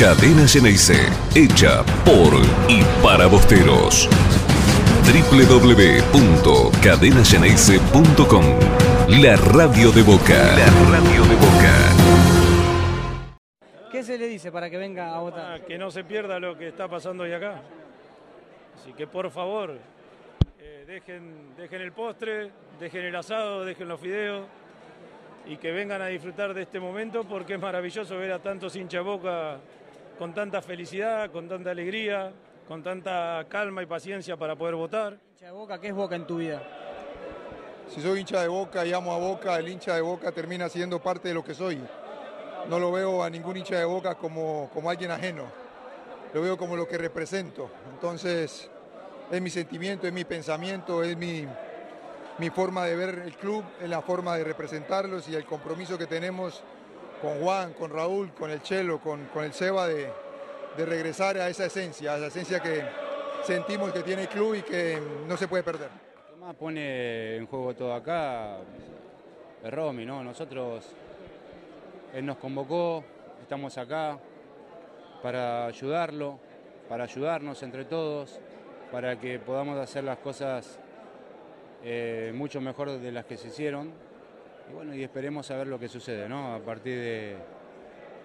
Cadena Ceneice, hecha por y para bosteros. www.cadenaceneice.com La radio de Boca. La radio de Boca. ¿Qué se le dice para que venga a votar? Ah, que no se pierda lo que está pasando hoy acá. Así que por favor, eh, dejen, dejen el postre, dejen el asado, dejen los fideos y que vengan a disfrutar de este momento porque es maravilloso ver a tantos hinchas boca con tanta felicidad, con tanta alegría, con tanta calma y paciencia para poder votar. Hincha de Boca, ¿qué es Boca en tu vida? Si soy hincha de Boca y amo a Boca, el hincha de Boca termina siendo parte de lo que soy. No lo veo a ningún hincha de Boca como, como alguien ajeno. Lo veo como lo que represento. Entonces, es mi sentimiento, es mi pensamiento, es mi, mi forma de ver el club, es la forma de representarlos y el compromiso que tenemos con Juan, con Raúl, con el Chelo, con, con el Seba de, de regresar a esa esencia, a esa esencia que sentimos que tiene el club y que no se puede perder. Lo que más pone en juego todo acá es Romy, ¿no? Nosotros, él nos convocó, estamos acá para ayudarlo, para ayudarnos entre todos, para que podamos hacer las cosas eh, mucho mejor de las que se hicieron. Y bueno, y esperemos a ver lo que sucede, ¿no? A partir de,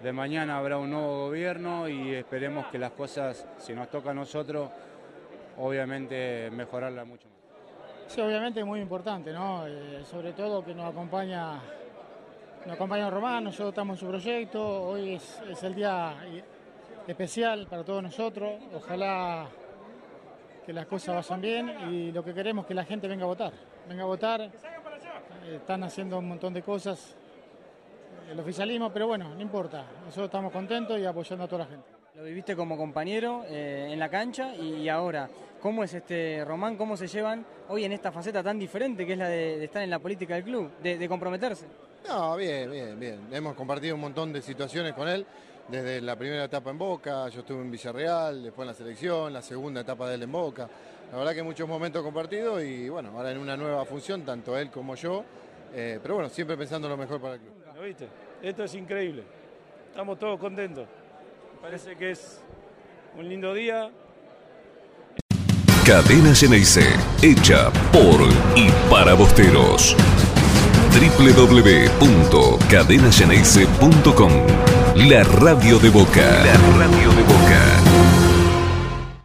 de mañana habrá un nuevo gobierno y esperemos que las cosas, si nos toca a nosotros, obviamente mejorarlas mucho más. Sí, obviamente es muy importante, ¿no? Eh, sobre todo que nos acompaña, nos acompaña Román, nosotros estamos en su proyecto, hoy es, es el día especial para todos nosotros, ojalá que las cosas vayan bien y lo que queremos es que la gente venga a votar, venga a votar, eh, están haciendo un montón de cosas el oficialismo, pero bueno, no importa, nosotros estamos contentos y apoyando a toda la gente. Lo viviste como compañero eh, en la cancha y ahora, ¿cómo es este Román? ¿Cómo se llevan hoy en esta faceta tan diferente que es la de, de estar en la política del club, de, de, comprometerse? No, bien, bien, bien. Hemos compartido un montón de situaciones con él, desde la primera etapa en Boca, yo estuve en Villarreal, después en la selección, la segunda etapa de él en Boca. La verdad que muchos momentos compartidos y bueno, ahora en una nueva función, tanto él como yo, eh, pero bueno, siempre pensando lo mejor para el club. ¿Lo viste? Esto es increíble. Estamos todos contentos. Parece que es un lindo día. Cadena Ceneice, hecha por y para bosteros. www.cadenaceneice.com La radio de Boca. La radio de Boca.